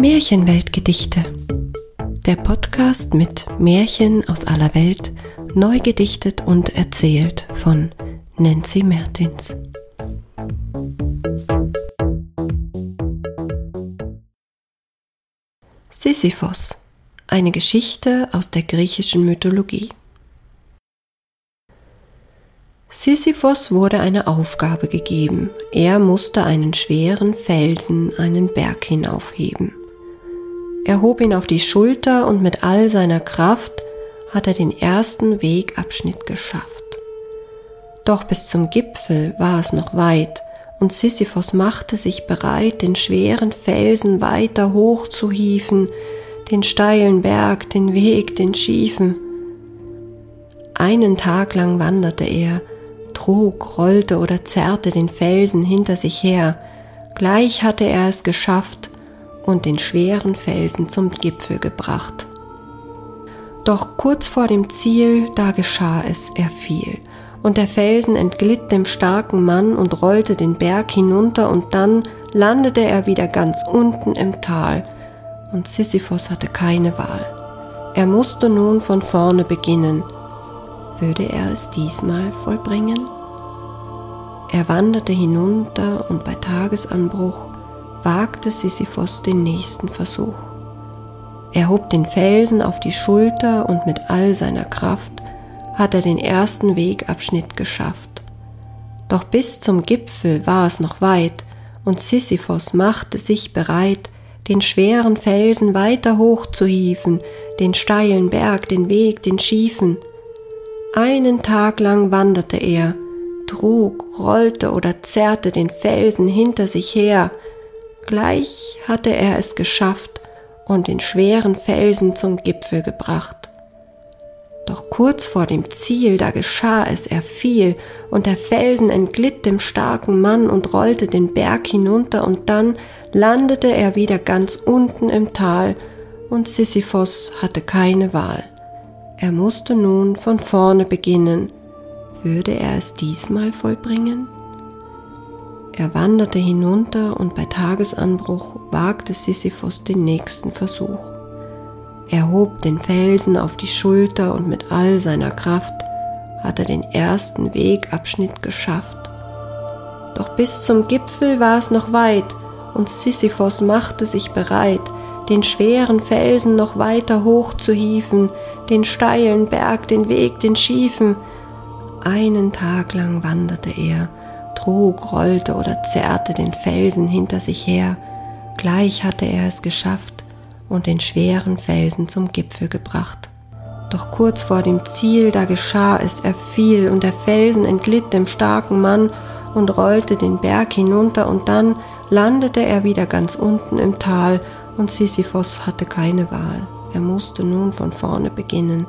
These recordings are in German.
Märchenweltgedichte. Der Podcast mit Märchen aus aller Welt, neu gedichtet und erzählt von Nancy Mertins. Sisyphos. Eine Geschichte aus der griechischen Mythologie. Sisyphos wurde eine Aufgabe gegeben. Er musste einen schweren Felsen einen Berg hinaufheben. Er hob ihn auf die Schulter und mit all seiner Kraft hat er den ersten Wegabschnitt geschafft. Doch bis zum Gipfel war es noch weit, und Sisyphos machte sich bereit, den schweren Felsen weiter hoch zu hieven, den steilen Berg, den Weg, den schiefen. Einen Tag lang wanderte er, trug, rollte oder zerrte den Felsen hinter sich her, gleich hatte er es geschafft und den schweren Felsen zum Gipfel gebracht. Doch kurz vor dem Ziel, da geschah es, er fiel, und der Felsen entglitt dem starken Mann und rollte den Berg hinunter, und dann landete er wieder ganz unten im Tal, und Sisyphos hatte keine Wahl. Er musste nun von vorne beginnen, würde er es diesmal vollbringen? Er wanderte hinunter und bei Tagesanbruch wagte Sisyphos den nächsten Versuch. Er hob den Felsen auf die Schulter und mit all seiner Kraft hat er den ersten Wegabschnitt geschafft. Doch bis zum Gipfel war es noch weit und Sisyphos machte sich bereit, den schweren Felsen weiter hoch zu hieven, den steilen Berg, den Weg, den schiefen. Einen Tag lang wanderte er, trug, rollte oder zerrte den Felsen hinter sich her. Gleich hatte er es geschafft und den schweren Felsen zum Gipfel gebracht. Doch kurz vor dem Ziel, da geschah es, er fiel, und der Felsen entglitt dem starken Mann und rollte den Berg hinunter, und dann landete er wieder ganz unten im Tal, und Sisyphos hatte keine Wahl. Er musste nun von vorne beginnen. Würde er es diesmal vollbringen? Er wanderte hinunter und bei Tagesanbruch wagte Sisyphos den nächsten Versuch. Er hob den Felsen auf die Schulter und mit all seiner Kraft hat er den ersten Wegabschnitt geschafft. Doch bis zum Gipfel war es noch weit und Sisyphos machte sich bereit, den schweren Felsen noch weiter hoch zu hieven, den steilen Berg, den Weg, den schiefen. Einen Tag lang wanderte er, trug, rollte oder zerrte den Felsen hinter sich her, gleich hatte er es geschafft und den schweren Felsen zum Gipfel gebracht. Doch kurz vor dem Ziel, da geschah es, er fiel, und der Felsen entglitt dem starken Mann und rollte den Berg hinunter, und dann landete er wieder ganz unten im Tal und Sisyphos hatte keine Wahl. Er musste nun von vorne beginnen.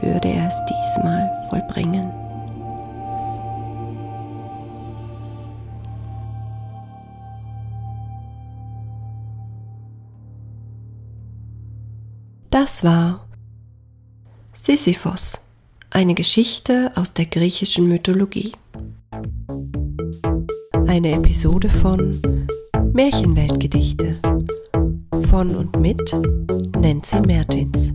Würde er es diesmal vollbringen? Das war Sisyphos, eine Geschichte aus der griechischen Mythologie. Eine Episode von Märchenweltgedichte von und mit Nancy Mertins.